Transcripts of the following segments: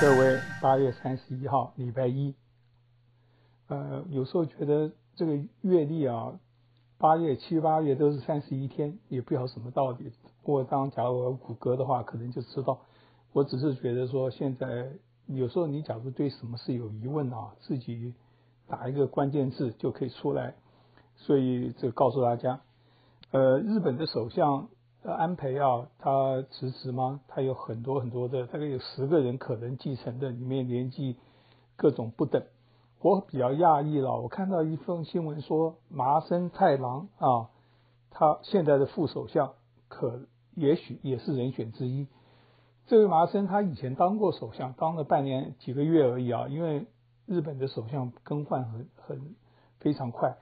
各位，八月三十一号，礼拜一。呃，有时候觉得这个月历啊，八月、七八月都是三十一天，也不晓什么道理。不过，当假如我谷歌的话，可能就知道。我只是觉得说，现在有时候你假如对什么事有疑问啊，自己打一个关键字就可以出来。所以，这告诉大家，呃，日本的首相。安培啊，他辞职吗？他有很多很多的，大概有十个人可能继承的，里面年纪各种不等。我比较讶异了，我看到一份新闻说，麻生太郎啊，他现在的副首相可也许也是人选之一。这位麻生他以前当过首相，当了半年几个月而已啊，因为日本的首相更换很很非常快。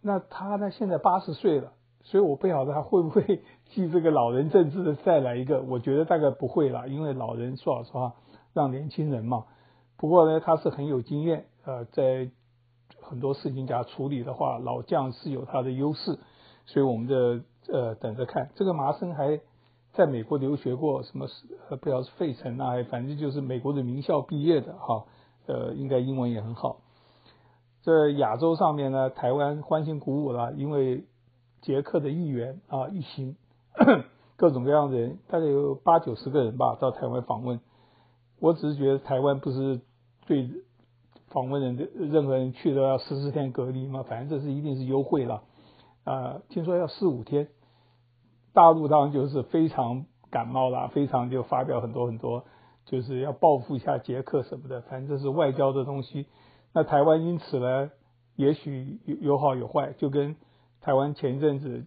那他呢，现在八十岁了。所以我不晓得他会不会继这个老人政治的再来一个，我觉得大概不会了，因为老人说老实话让年轻人嘛。不过呢，他是很有经验，呃，在很多事情给他处理的话，老将是有他的优势，所以我们的呃等着看。这个麻生还在美国留学过，什么呃不知道是费城啊，反正就是美国的名校毕业的哈，呃，应该英文也很好。在亚洲上面呢，台湾欢欣鼓舞了，因为。捷克的议员啊，一行 各种各样的人，大概有八九十个人吧，到台湾访问。我只是觉得台湾不是对访问人的任何人去都要十四天隔离吗？反正这是一定是优惠了啊，听说要四五天。大陆当然就是非常感冒了，非常就发表很多很多，就是要报复一下捷克什么的，反正这是外交的东西。那台湾因此呢，也许有有好有坏，就跟。台湾前一阵子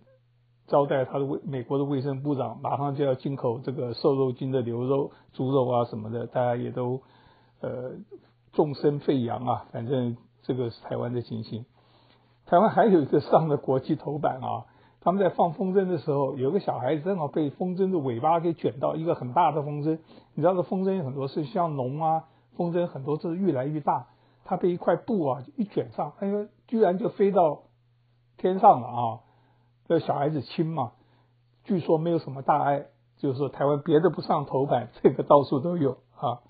招待他的卫美国的卫生部长，马上就要进口这个瘦肉精的牛肉、猪肉啊什么的，大家也都呃众声沸扬啊。反正这个是台湾的情形。台湾还有一个上了国际头版啊，他们在放风筝的时候，有个小孩子正好被风筝的尾巴给卷到一个很大的风筝。你知道这风筝有很多是像龙啊，风筝很多是越来越大，它被一块布啊一卷上，哎呦，居然就飞到。天上了啊！这小孩子亲嘛，据说没有什么大碍，就是台湾别的不上头版，这个到处都有啊。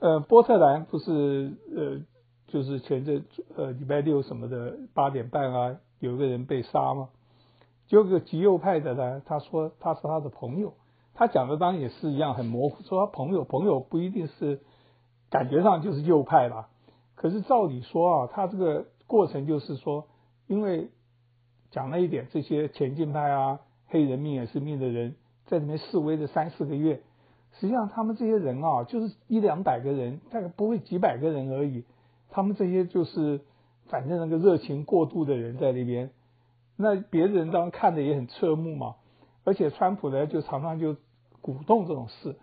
呃，波特兰不是呃，就是前阵呃礼拜六什么的八点半啊，有个人被杀吗？就个极右派的呢，他说他是他的朋友，他讲的当然也是一样很模糊，说他朋友朋友不一定是感觉上就是右派吧。可是照理说啊，他这个过程就是说。因为讲了一点，这些前进派啊、黑人命也是命的人，在里面示威了三四个月，实际上他们这些人啊，就是一两百个人，大概不会几百个人而已。他们这些就是反正那个热情过度的人在那边，那别人当然看的也很侧目嘛。而且川普呢，就常常就鼓动这种事，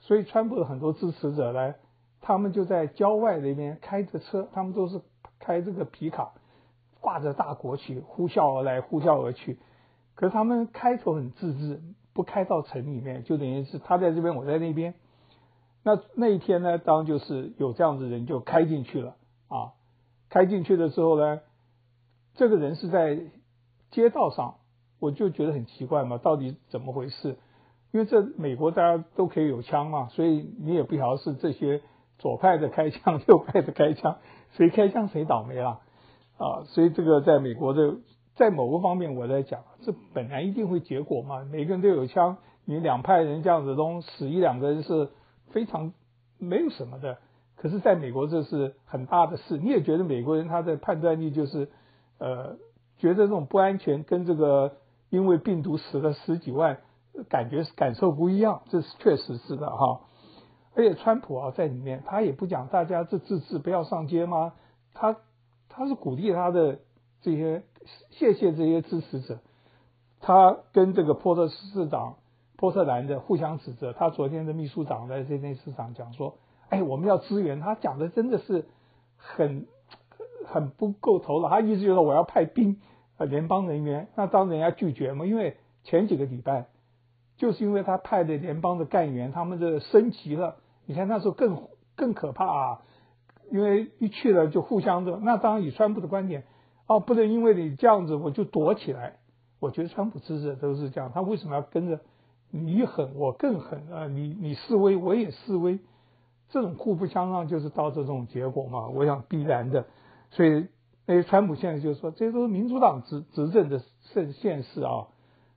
所以川普的很多支持者呢，他们就在郊外那边开着车，他们都是开这个皮卡。挂着大国旗，呼啸而来，呼啸而去。可是他们开头很自制，不开到城里面，就等于是他在这边，我在那边。那那一天呢，当就是有这样子人就开进去了啊。开进去的时候呢，这个人是在街道上，我就觉得很奇怪嘛，到底怎么回事？因为这美国大家都可以有枪嘛，所以你也不晓得是这些左派的开枪，右派的开枪，谁开枪谁倒霉了。啊所以这个在美国的，在某个方面我在讲，这本来一定会结果嘛，每个人都有枪，你两派人这样子都死一两个人是非常没有什么的。可是在美国这是很大的事，你也觉得美国人他的判断力就是，呃，觉得这种不安全跟这个因为病毒死了十几万，感觉感受不一样，这是确实是的哈。而且川普啊在里面，他也不讲大家这自治不要上街吗？他。他是鼓励他的这些，谢谢这些支持者。他跟这个波特市长波特兰的互相指责。他昨天的秘书长在这边市场讲说：“哎，我们要支援。”他讲的真的是很很不够头脑。他意思就是说我要派兵呃联邦人员，那当然要拒绝嘛。因为前几个礼拜就是因为他派的联邦的干员他们的升级了，你看那时候更更可怕啊。因为一去了就互相的，那当然以川普的观点，哦，不能因为你这样子我就躲起来。我觉得川普支持者都是这样，他为什么要跟着你狠我更狠啊，你你示威我也示威，这种互不相让就是到这种结果嘛，我想必然的。所以那些川普现在就说，这些都是民主党执执政的现现实啊。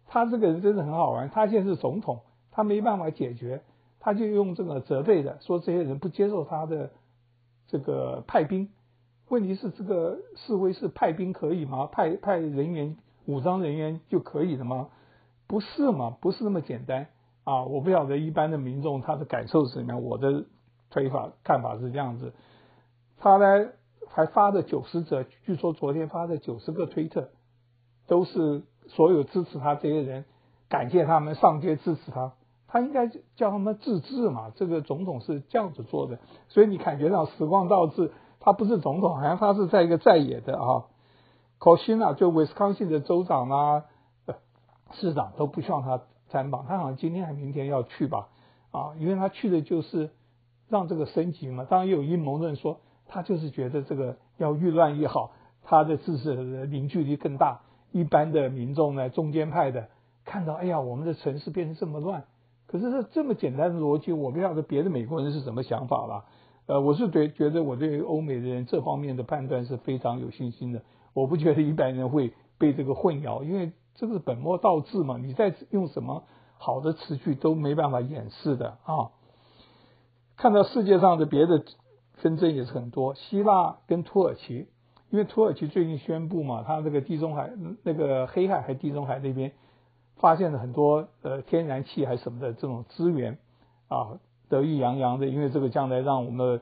他这个人真的很好玩，他现在是总统，他没办法解决，他就用这个责备的说这些人不接受他的这个派兵。问题是这个示威是派兵可以吗？派派人员武装人员就可以了吗？不是嘛？不是那么简单啊！我不晓得一般的民众他的感受是怎么样。我的推法看法是这样子，他呢还发了九十则，据说昨天发的九十个推特，都是所有支持他这些人，感谢他们上街支持他。他应该叫他们自治嘛？这个总统是这样子做的，所以你感觉到时光倒置。他不是总统，好像他是在一个在野的啊。可惜呢，就威斯康星的州长啊、市长都不希望他参访。他好像今天还明天要去吧？啊，因为他去的就是让这个升级嘛。当然也有阴谋论说，他就是觉得这个要越乱越好，他的支持的凝聚力更大。一般的民众呢，中间派的看到，哎呀，我们的城市变成这么乱。可是这这么简单的逻辑，我不晓得别的美国人是什么想法了。呃，我是对觉得我对欧美的人这方面的判断是非常有信心的。我不觉得一般人会被这个混淆，因为这个是本末倒置嘛。你再用什么好的词句都没办法掩饰的啊。看到世界上的别的纷争也是很多，希腊跟土耳其，因为土耳其最近宣布嘛，它这个地中海那个黑海还地中海那边发现了很多呃天然气还是什么的这种资源啊。得意洋洋的，因为这个将来让我们的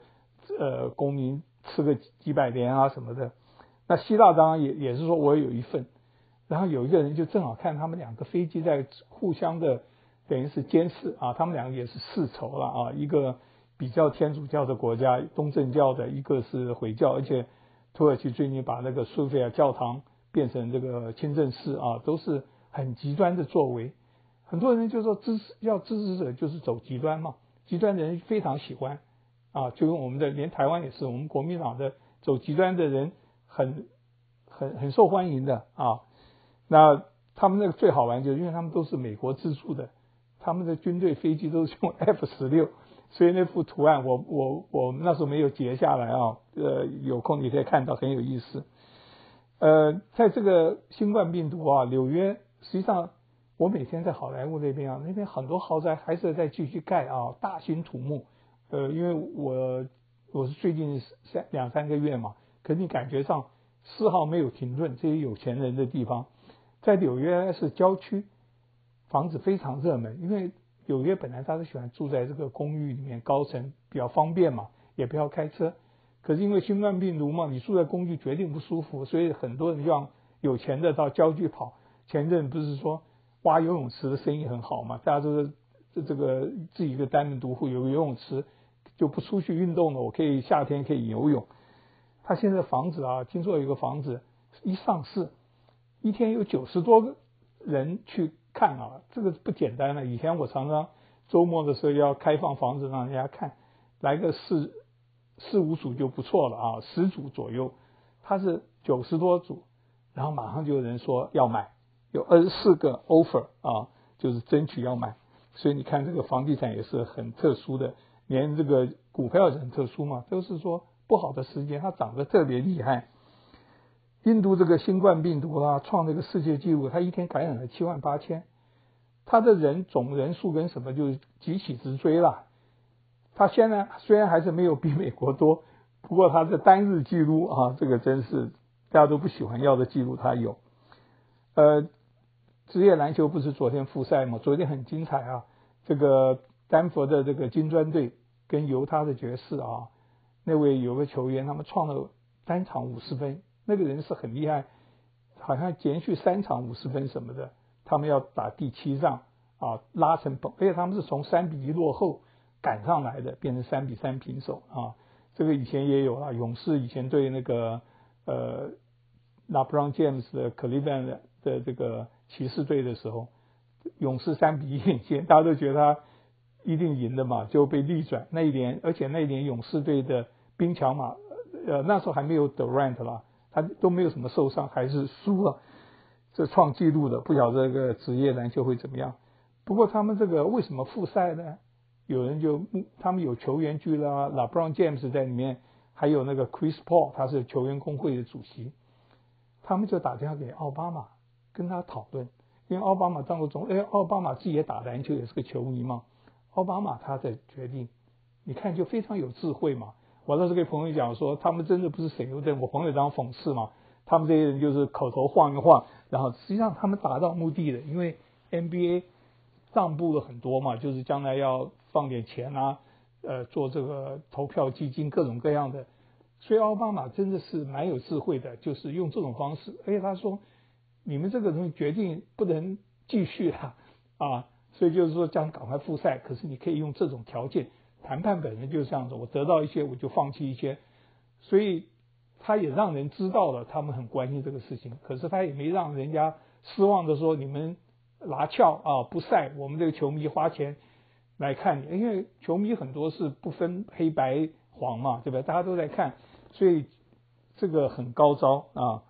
呃公民吃个几百年啊什么的。那希腊当然也也是说我有一份，然后有一个人就正好看他们两个飞机在互相的等于是监视啊，他们两个也是世仇了啊，一个比较天主教的国家东正教的，一个是回教，而且土耳其最近把那个苏菲亚教堂变成这个清真寺啊，都是很极端的作为。很多人就说支持要支持者就是走极端嘛。极端的人非常喜欢，啊，就跟我们的连台湾也是，我们国民党的走极端的人很很很受欢迎的啊。那他们那个最好玩，就是因为他们都是美国资助的，他们的军队飞机都是用 F 十六，所以那幅图案我我我那时候没有截下来啊，呃，有空你可以看到，很有意思。呃，在这个新冠病毒啊，纽约实际上。我每天在好莱坞那边啊，那边很多豪宅还是在继续盖啊，大兴土木。呃，因为我我是最近三两三个月嘛，可是你感觉上丝毫没有停顿。这些有钱人的地方，在纽约是郊区，房子非常热门。因为纽约本来他是喜欢住在这个公寓里面，高层比较方便嘛，也不要开车。可是因为新冠病毒嘛，你住在公寓绝对不舒服，所以很多人就让有钱的到郊区跑。前阵不是说。挖游泳池的生意很好嘛，大家都是这这个自己一个单人独户有个游泳池，就不出去运动了。我可以夏天可以游泳。他现在房子啊，听说有个房子一上市，一天有九十多个人去看啊，这个不简单了。以前我常常周末的时候要开放房子让人家看，来个四四五组就不错了啊，十组左右。他是九十多组，然后马上就有人说要买。有二十四个 offer 啊，就是争取要买，所以你看这个房地产也是很特殊的，连这个股票也很特殊嘛，都是说不好的时间它涨得特别厉害。印度这个新冠病毒啊，创这个世界纪录，它一天感染了七万八千，它的人总人数跟什么就是急起直追了。它现在虽然还是没有比美国多，不过它的单日记录啊，这个真是大家都不喜欢要的记录，它有，呃。职业篮球不是昨天复赛吗？昨天很精彩啊！这个丹佛的这个金砖队跟犹他的爵士啊，那位有个球员，他们创了单场五十分，那个人是很厉害，好像连续三场五十分什么的。他们要打第七仗啊，拉成本，而且他们是从三比一落后赶上来的，变成三比三平手啊。这个以前也有啊，勇士以前对那个呃，LeBron James 的 Cleveland 的这个。骑士队的时候，勇士三比一领先，大家都觉得他一定赢的嘛，就被逆转。那一年，而且那一年勇士队的兵强马，呃，那时候还没有 Durant 啦，他都没有什么受伤，还是输了，这创纪录的。不晓得这个职业篮球会怎么样？不过他们这个为什么复赛呢？有人就他们有球员俱乐部，LeBron James 在里面，还有那个 Chris Paul，他是球员工会的主席，他们就打电话给奥巴马，跟他讨论，因为奥巴马当过总，哎，奥巴马自己也打篮球，也是个球迷嘛。奥巴马他在决定，你看就非常有智慧嘛。我当时给朋友讲说，他们真的不是省油灯，我朋友当讽刺嘛。他们这些人就是口头晃一晃，然后实际上他们达到目的的，因为 NBA 让步了很多嘛，就是将来要放点钱啊，呃，做这个投票基金各种各样的。所以奥巴马真的是蛮有智慧的，就是用这种方式。而且他说，你们这个东西决定不能继续了啊，所以就是说这样赶快复赛。可是你可以用这种条件，谈判本身就是这样子，我得到一些我就放弃一些，所以。他也让人知道了，他们很关心这个事情。可是他也没让人家失望的说：“你们拿翘啊，不赛，我们这个球迷花钱来看你，因为球迷很多是不分黑白黄嘛，对吧？大家都在看，所以这个很高招啊。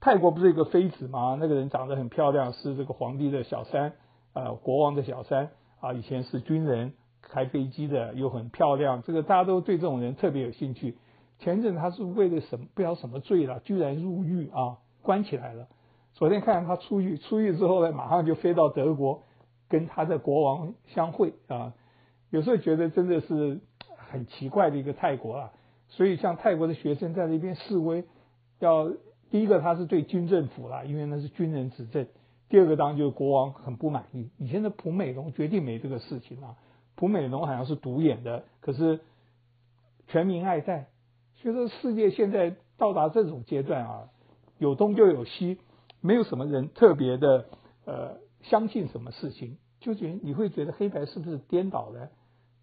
泰国不是一个妃子吗？那个人长得很漂亮，是这个皇帝的小三啊，国王的小三啊，以前是军人，开飞机的，又很漂亮。这个大家都对这种人特别有兴趣。”前阵他是为了什么不知道什么罪了，居然入狱啊，关起来了。昨天看他出狱，出狱之后呢，马上就飞到德国，跟他的国王相会啊。有时候觉得真的是很奇怪的一个泰国啊。所以像泰国的学生在那边示威，要第一个他是对军政府啦，因为那是军人执政；第二个当然就是国王很不满意。以前的蒲美龙决定没这个事情啊，蒲美龙好像是独眼的，可是全民爱戴。所以说世界现在到达这种阶段啊，有东就有西，没有什么人特别的呃相信什么事情，就觉得你会觉得黑白是不是颠倒的？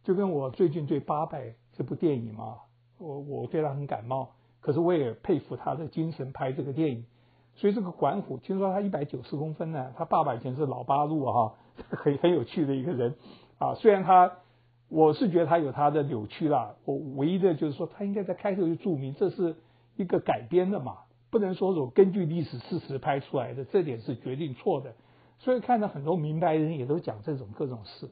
就跟我最近对《八佰》这部电影嘛，我我对他很感冒，可是我也佩服他的精神拍这个电影。所以这个管虎听说他一百九十公分呢，他爸爸以前是老八路哈，很很有趣的一个人啊，虽然他。我是觉得他有他的扭曲啦，我唯一的就是说，他应该在开头就注明这是一个改编的嘛，不能说是我根据历史事实拍出来的，这点是决定错的。所以看到很多明白人也都讲这种各种事，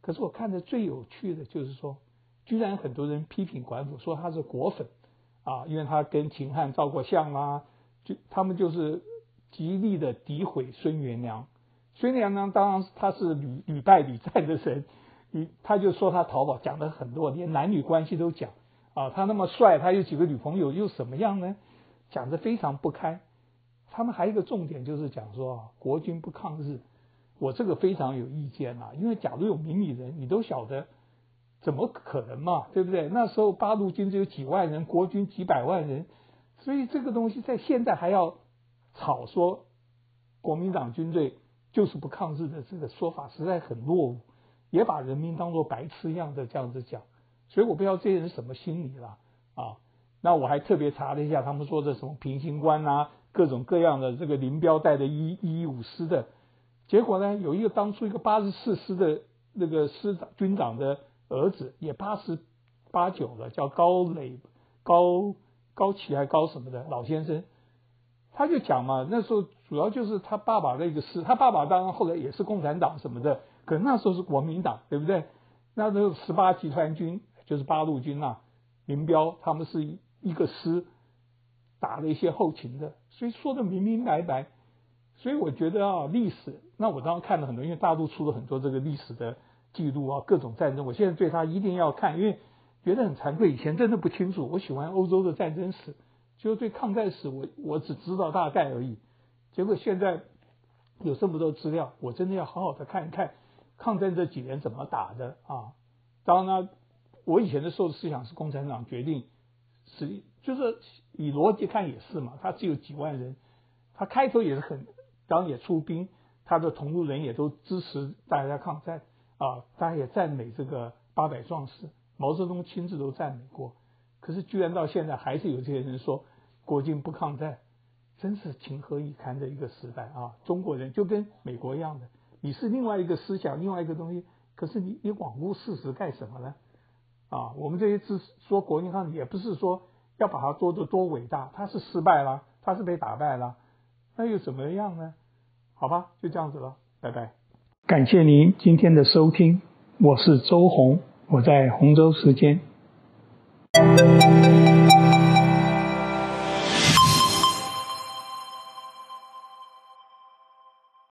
可是我看的最有趣的就是说，居然很多人批评管虎说他是果粉啊，因为他跟秦汉照过相啊，就他们就是极力的诋毁孙元良。孙元良当然他是屡屡败屡战的人。你他就说他淘宝讲的很多，连男女关系都讲啊，他那么帅，他有几个女朋友又怎么样呢？讲的非常不堪。他们还有一个重点就是讲说国军不抗日，我这个非常有意见啊，因为假如有明理人，你都晓得怎么可能嘛，对不对？那时候八路军只有几万人，国军几百万人，所以这个东西在现在还要吵说国民党军队就是不抗日的这个说法，实在很落伍。也把人民当作白痴一样的这样子讲，所以我不知道这些人什么心理了啊。那我还特别查了一下，他们说的什么平型关啊，各种各样的这个林彪带的一一五师的，结果呢，有一个当初一个八十四师的那个师长军长的儿子也八十八九了，叫高磊高高奇还高什么的老先生，他就讲嘛，那时候主要就是他爸爸那个师，他爸爸当然后来也是共产党什么的。可那时候是国民党，对不对？那时候十八集团军就是八路军啊，林彪他们是一个师打了一些后勤的，所以说的明明白白。所以我觉得啊，历史，那我当时看了很多，因为大陆出了很多这个历史的记录啊，各种战争，我现在对他一定要看，因为觉得很惭愧，以前真的不清楚。我喜欢欧洲的战争史，就对抗战史我我只知道大概而已。结果现在有这么多资料，我真的要好好的看一看。抗战这几年怎么打的啊？当然，我以前的受思想是共产党决定，是就是以逻辑看也是嘛。他只有几万人，他开头也是很，当然也出兵，他的同路人也都支持大家抗战啊，大家也赞美这个八百壮士，毛泽东亲自都赞美过。可是居然到现在还是有这些人说国军不抗战，真是情何以堪的一个时代啊！中国人就跟美国一样的。你是另外一个思想，另外一个东西，可是你你罔顾事实干什么呢？啊，我们这些知说国军抗战也不是说要把它做得多伟大，它是失败了，它是被打败了，那又怎么样呢？好吧，就这样子了，拜拜。感谢您今天的收听，我是周红，我在洪州时间。